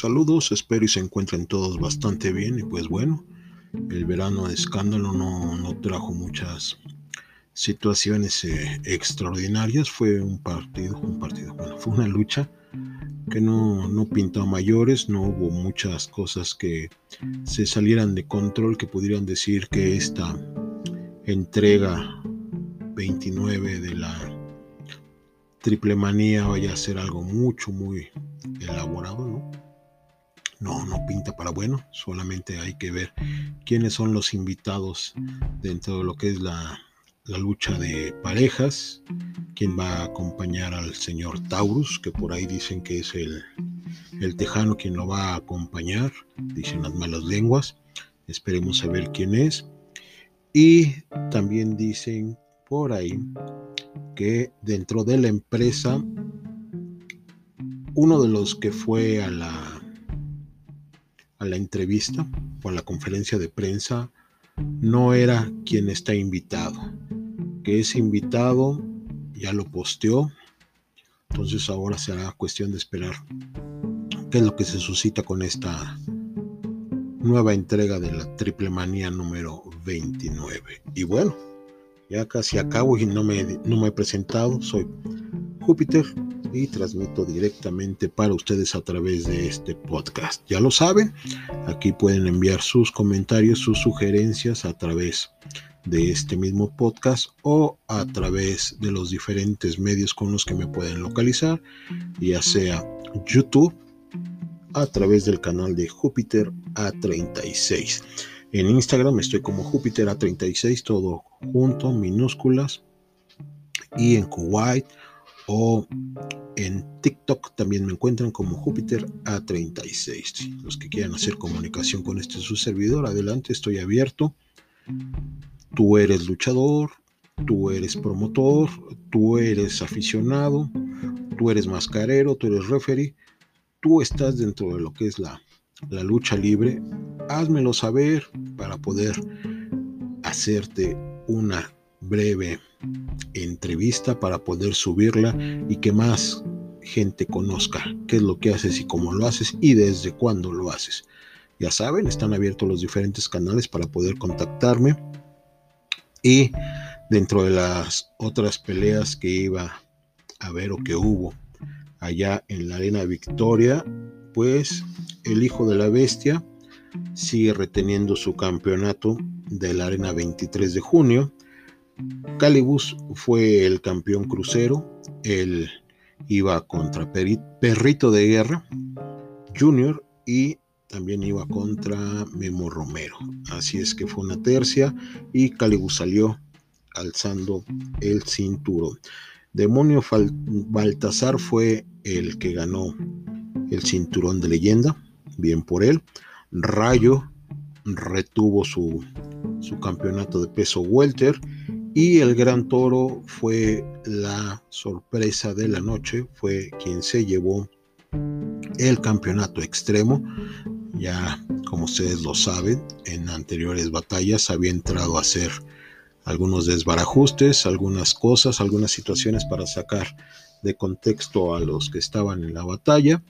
Saludos, espero y se encuentren todos bastante bien y pues bueno, el verano de escándalo no, trajo muchas situaciones eh, extraordinarias, fue un partido, un partido, bueno, fue una lucha que no, no pintó mayores, no hubo muchas cosas que se salieran de control que pudieran decir que esta entrega 29 de la triple manía vaya a ser algo mucho, muy elaborado, ¿no? No, no pinta para bueno, solamente hay que ver quiénes son los invitados dentro de lo que es la, lucha de parejas, quién va a acompañar al señor Taurus, que por ahí dicen que es el, el tejano quien lo va a acompañar, dicen las malas lenguas, esperemos saber quién es. Y también dicen por ahí que dentro de la empresa, uno de los que fue a la, a la entrevista o a la conferencia de prensa no era quien está invitado, que ese invitado ya lo posteó, entonces ahora será cuestión de esperar qué es lo que se suscita con esta nueva entrega de la triple manía número 29. Y bueno, ya casi acabo y no me, no me he presentado. Soy Júpiter y transmito directamente para ustedes a través de este podcast. Ya lo saben, aquí pueden enviar sus comentarios, sus sugerencias a través de este mismo podcast o a través de los diferentes medios con los que me pueden localizar, ya sea YouTube, a través del canal de Júpiter A36. En Instagram estoy como Júpiter A36, todo junto, minúsculas. Y en Kuwait o en TikTok también me encuentran como Júpiter A36. Los que quieran hacer comunicación con este su servidor, adelante, estoy abierto. Tú eres luchador, tú eres promotor, tú eres aficionado, tú eres mascarero, tú eres referee, tú estás dentro de lo que es la, la lucha libre házmelo saber para poder hacerte una breve entrevista para poder subirla y que más gente conozca qué es lo que haces y cómo lo haces y desde cuándo lo haces. Ya saben, están abiertos los diferentes canales para poder contactarme. Y dentro de las otras peleas que iba a ver o que hubo allá en la Arena Victoria, pues el hijo de la bestia sigue reteniendo su campeonato de la Arena 23 de junio. Calibus fue el campeón crucero, él iba contra Perrito de Guerra Junior y también iba contra Memo Romero. Así es que fue una tercia y Calibus salió alzando el cinturón. Demonio Baltasar fue el que ganó el cinturón de leyenda, bien por él. Rayo retuvo su, su campeonato de peso welter y el Gran Toro fue la sorpresa de la noche, fue quien se llevó el campeonato extremo. Ya como ustedes lo saben, en anteriores batallas había entrado a hacer algunos desbarajustes, algunas cosas, algunas situaciones para sacar de contexto a los que estaban en la batalla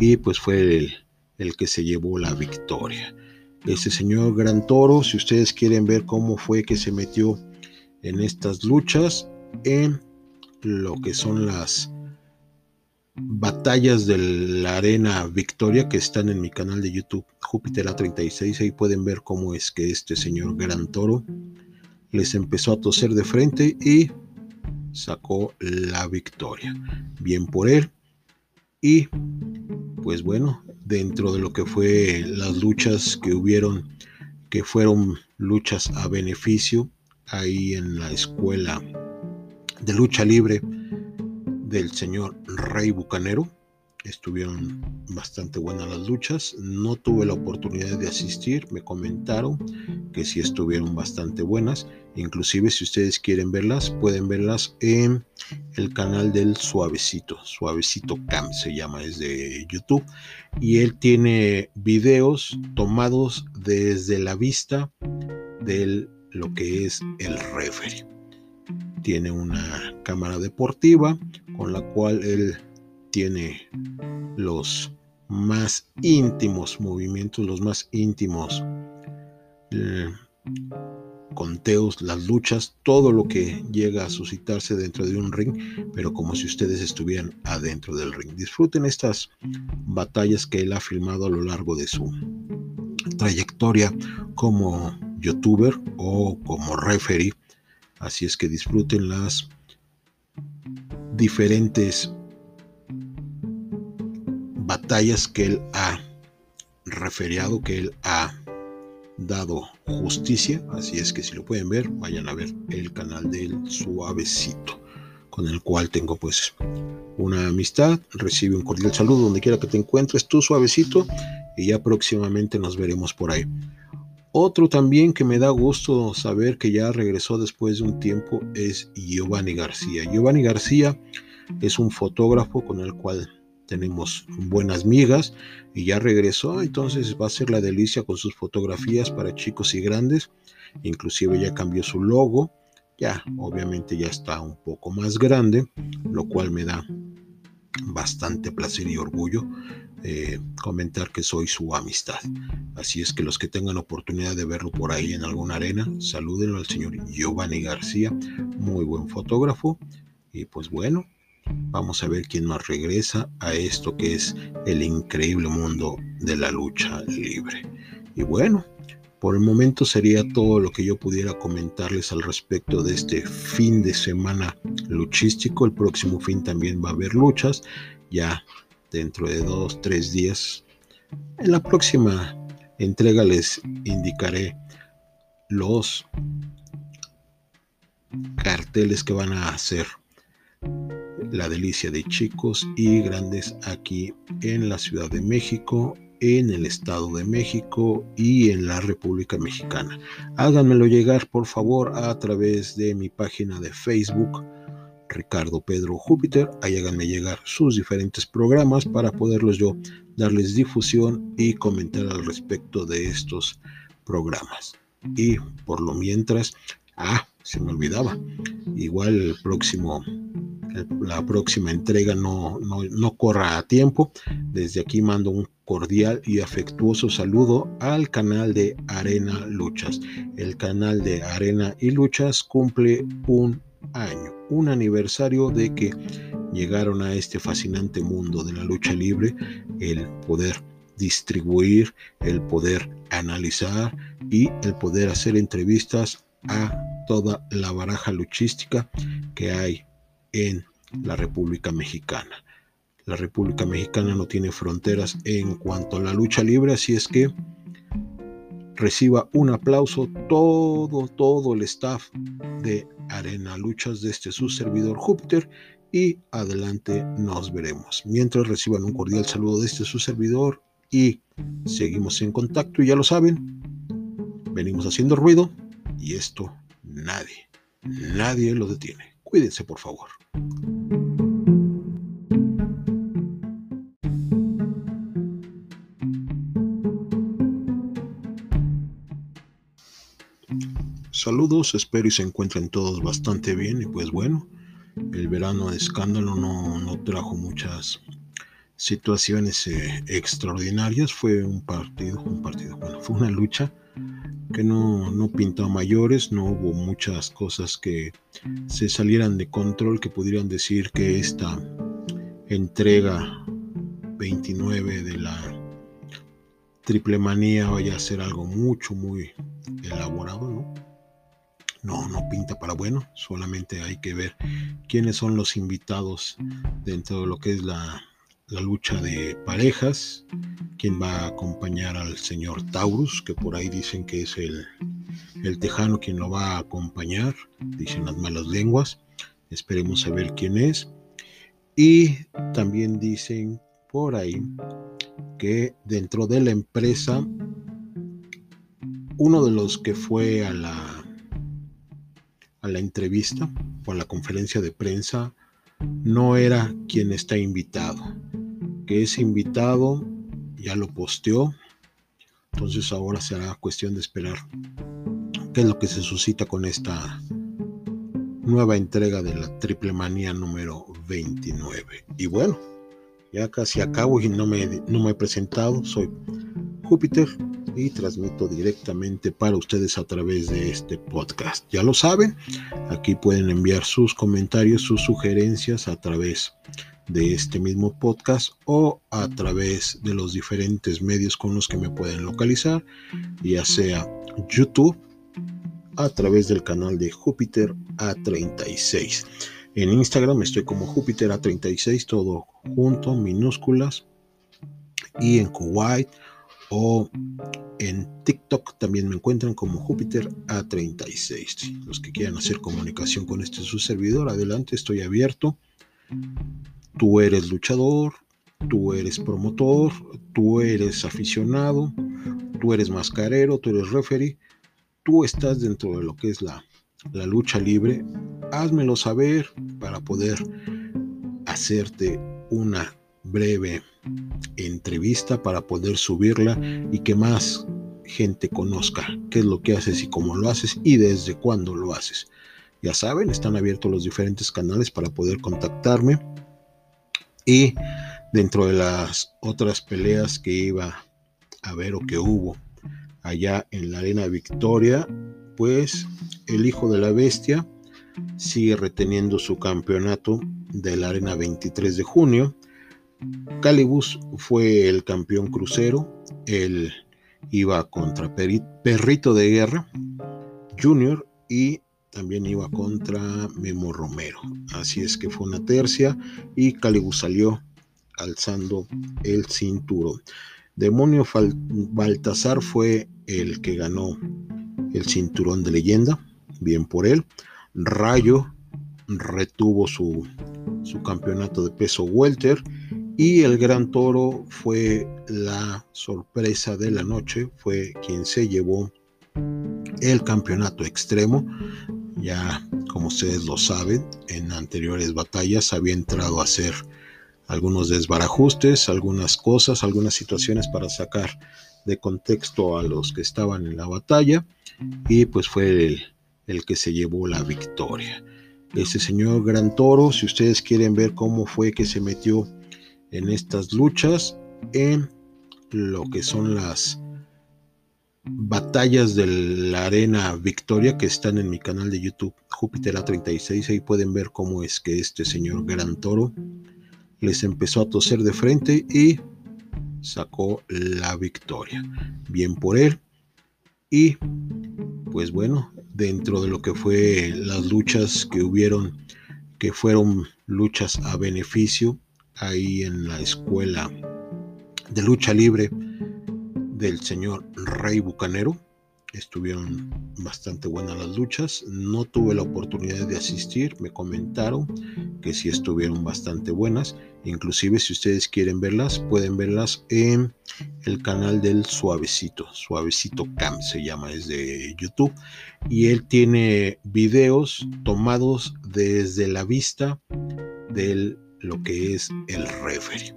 y pues fue el, el que se llevó la victoria. Ese señor Gran Toro, si ustedes quieren ver cómo fue que se metió en estas luchas, en lo que son las batallas de la arena Victoria que están en mi canal de YouTube Júpiter A36, ahí pueden ver cómo es que este señor Gran Toro les empezó a toser de frente y sacó la victoria. Bien por él. Y pues bueno, dentro de lo que fue las luchas que hubieron, que fueron luchas a beneficio ahí en la escuela de lucha libre del señor Rey Bucanero. Estuvieron bastante buenas las luchas. No tuve la oportunidad de asistir. Me comentaron que sí estuvieron bastante buenas. Inclusive si ustedes quieren verlas, pueden verlas en el canal del Suavecito. Suavecito Cam se llama, es de YouTube. Y él tiene videos tomados desde la vista de lo que es el referee. Tiene una cámara deportiva con la cual él tiene los más íntimos movimientos, los más íntimos eh, conteos, las luchas, todo lo que llega a suscitarse dentro de un ring, pero como si ustedes estuvieran adentro del ring. Disfruten estas batallas que él ha filmado a lo largo de su trayectoria como youtuber o como referee. Así es que disfruten las diferentes batallas que él ha referiado, que él ha dado justicia. Así es que si lo pueden ver, vayan a ver el canal del Suavecito, con el cual tengo pues una amistad. Recibe un cordial saludo donde quiera que te encuentres, tú Suavecito, y ya próximamente nos veremos por ahí. Otro también que me da gusto saber que ya regresó después de un tiempo es Giovanni García. Giovanni García es un fotógrafo con el cual tenemos buenas migas y ya regresó, entonces va a ser la delicia con sus fotografías para chicos y grandes, inclusive ya cambió su logo, ya obviamente ya está un poco más grande, lo cual me da bastante placer y orgullo eh, comentar que soy su amistad. Así es que los que tengan oportunidad de verlo por ahí en alguna arena, salúdenlo al señor Giovanni García, muy buen fotógrafo. Y pues bueno, Vamos a ver quién más regresa a esto que es el increíble mundo de la lucha libre. Y bueno, por el momento sería todo lo que yo pudiera comentarles al respecto de este fin de semana luchístico. El próximo fin también va a haber luchas, ya dentro de dos, tres días. En la próxima entrega les indicaré los carteles que van a hacer la delicia de chicos y grandes aquí en la Ciudad de México, en el Estado de México y en la República Mexicana. Háganmelo llegar por favor a través de mi página de Facebook. Ricardo Pedro Júpiter, ahí háganme llegar sus diferentes programas para poderlos yo darles difusión y comentar al respecto de estos programas. Y por lo mientras, ah, se me olvidaba, igual el próximo la próxima entrega no, no, corra a tiempo. Desde aquí mando un cordial y afectuoso saludo al canal de Arena Luchas. El canal de Arena y Luchas cumple un año, un aniversario de que llegaron a este fascinante mundo de la lucha libre, el poder distribuir, el poder analizar y el poder hacer entrevistas a toda la baraja luchística que hay en la República Mexicana. La República Mexicana no tiene fronteras en cuanto a la lucha libre, así es que reciba un aplauso todo, todo el staff de Arena Luchas de este su servidor Júpiter y adelante nos veremos. Mientras reciban un cordial saludo de este su servidor y seguimos en contacto y ya lo saben, venimos haciendo ruido y esto nadie, nadie lo detiene. Cuídense, por favor. Saludos, espero y se encuentren todos bastante bien y pues bueno, el verano de escándalo no, trajo muchas situaciones eh, extraordinarias, fue un partido, un partido, bueno, fue una lucha que no, no pintó mayores, no hubo muchas cosas que se salieran de control que pudieran decir que esta entrega 29 de la triple manía vaya a ser algo mucho, muy elaborado, ¿no? No, no pinta para bueno, solamente hay que ver quiénes son los invitados dentro de lo que es la la lucha de parejas, quien va a acompañar al señor Taurus, que por ahí dicen que es el, el tejano quien lo va a acompañar, dicen las malas lenguas, esperemos saber quién es. Y también dicen por ahí que dentro de la empresa, uno de los que fue a la, a la entrevista o a la conferencia de prensa no era quien está invitado, que ese invitado ya lo posteó, entonces ahora será cuestión de esperar qué es lo que se suscita con esta nueva entrega de la triple manía número 29. Y bueno, Ya casi acabo y no me, no me he presentado. Soy Júpiter y transmito directamente para ustedes a través de este podcast. Ya lo saben, aquí pueden enviar sus comentarios, sus sugerencias a través de este mismo podcast o a través de los diferentes medios con los que me pueden localizar, ya sea YouTube, a través del canal de Júpiter A36. En Instagram estoy como Júpiter A36, todo junto, minúsculas. Y en Kuwait o en TikTok también me encuentran como Júpiter A36. Los que quieran hacer comunicación con este su servidor, adelante, estoy abierto. Tú eres luchador, tú eres promotor, tú eres aficionado, tú eres mascarero, tú eres referee, tú estás dentro de lo que es la, la lucha libre, házmelo saber para poder hacerte una breve entrevista para poder subirla y que más gente conozca qué es lo que haces y cómo lo haces y desde cuándo lo haces. Ya saben, están abiertos los diferentes canales para poder contactarme. Y dentro de las otras peleas que iba a ver o que hubo allá en la Arena Victoria, pues el hijo de la bestia sigue reteniendo su campeonato de la Arena 23 de junio Calibus fue el campeón crucero, él iba contra Perrito de Guerra Junior y también iba contra Memo Romero. Así es que fue una tercia y Calibus salió alzando el cinturón. Demonio Baltasar fue el que ganó el cinturón de leyenda, bien por él. Rayo retuvo su, su campeonato de peso welter y el Gran Toro fue la sorpresa de la noche, fue quien se llevó el campeonato extremo. Ya, como ustedes lo saben, en anteriores batallas había entrado a hacer algunos desbarajustes, algunas cosas, algunas situaciones para sacar de contexto a los que estaban en la batalla y pues fue el, el que se llevó la victoria. Ese señor Gran Toro, si ustedes quieren ver cómo fue que se metió en estas luchas en lo que son las batallas de la arena Victoria que están en mi canal de YouTube Júpiter A36 ahí pueden ver cómo es que este señor Gran Toro les empezó a toser de frente y sacó la victoria. Bien por él. Y pues bueno dentro de lo que fue las luchas que hubieron que fueron luchas a beneficio ahí en la escuela de lucha libre del señor Rey Bucanero. Estuvieron bastante buenas las luchas. No tuve la oportunidad de asistir. Me comentaron que sí estuvieron bastante buenas. Inclusive si ustedes quieren verlas, pueden verlas en el canal del Suavecito. Suavecito Cam se llama, es de YouTube. Y él tiene videos tomados desde la vista del lo que es el referee.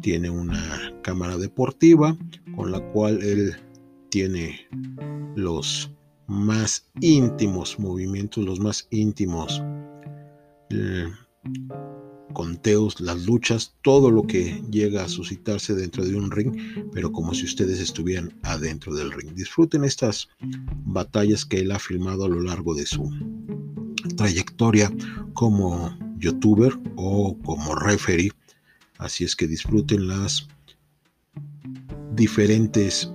Tiene una cámara deportiva con la cual él tiene los más íntimos movimientos, los más íntimos eh, conteos, las luchas, todo lo que llega a suscitarse dentro de un ring, pero como si ustedes estuvieran adentro del ring. Disfruten estas batallas que él ha filmado a lo largo de su trayectoria como youtuber o como referee. Así es que disfruten las diferentes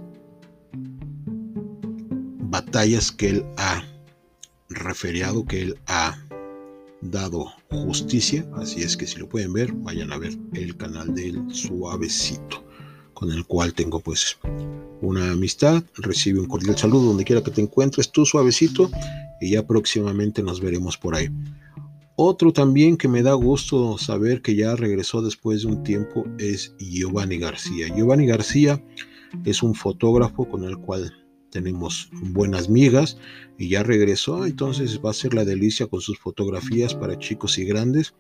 batallas que él ha referiado, que él ha dado justicia. Así es que si lo pueden ver, vayan a ver el canal del Suavecito, con el cual tengo pues una amistad. Recibe un cordial saludo donde quiera que te encuentres, tú Suavecito, y ya próximamente nos veremos por ahí. Otro también que me da gusto saber que ya regresó después de un tiempo es Giovanni García. Giovanni García es un fotógrafo con el cual tenemos buenas migas y ya regresó, entonces va a ser la delicia con sus fotografías para chicos y grandes.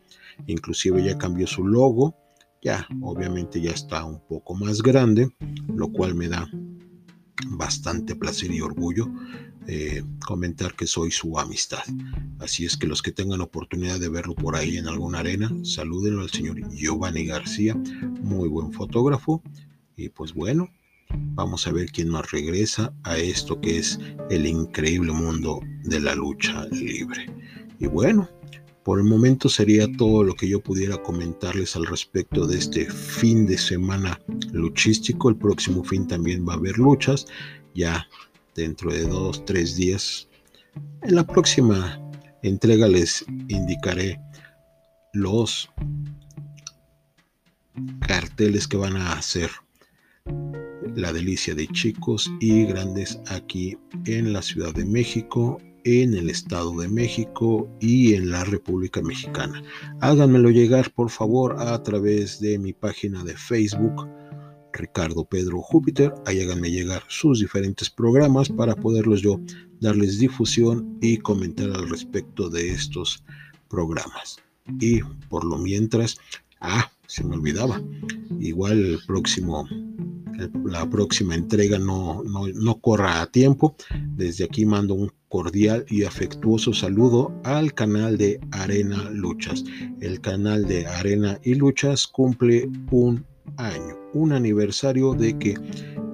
Inclusive ya cambió su logo, ya obviamente ya está un poco más grande, lo cual me da bastante placer y orgullo eh, comentar que soy su amistad. Así es que los que tengan oportunidad de verlo por ahí en alguna arena, salúdenlo al señor Giovanni García, muy buen fotógrafo. Y pues bueno, vamos a ver quién más regresa a esto que es el increíble mundo de la lucha libre. Y bueno, por el momento sería todo lo que yo pudiera comentarles al respecto de este fin de semana luchístico. El próximo fin también va a haber luchas, ya dentro de dos, tres días. En la próxima entrega les indicaré los carteles que van a hacer la delicia de chicos y grandes aquí en la Ciudad de México en el Estado de México y en la República Mexicana. Háganmelo llegar por favor a través de mi página de Facebook, Ricardo Pedro Júpiter. Ahí háganme llegar sus diferentes programas para poderlos yo darles difusión y comentar al respecto de estos programas. Y por lo mientras, ah, se me olvidaba, igual el próximo la próxima entrega no, no, corra a tiempo. Desde aquí mando un cordial y afectuoso saludo al canal de Arena Luchas. El canal de Arena y Luchas cumple un año, un aniversario de que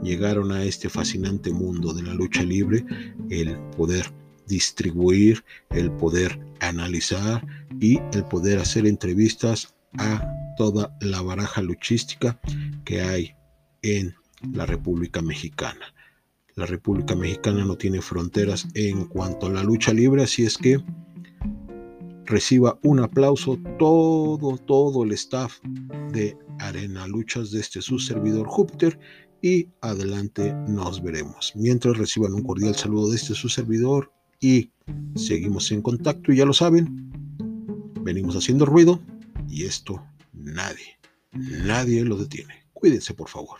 llegaron a este fascinante mundo de la lucha libre, el poder distribuir, el poder analizar y el poder hacer entrevistas a toda la baraja luchística que hay en la República Mexicana. La República Mexicana no tiene fronteras en cuanto a la lucha libre, así es que reciba un aplauso todo, todo el staff de Arena Luchas de este su servidor Júpiter y adelante nos veremos. Mientras reciban un cordial saludo de este su servidor y seguimos en contacto y ya lo saben, venimos haciendo ruido y esto nadie, nadie lo detiene. Cuídense, por favor.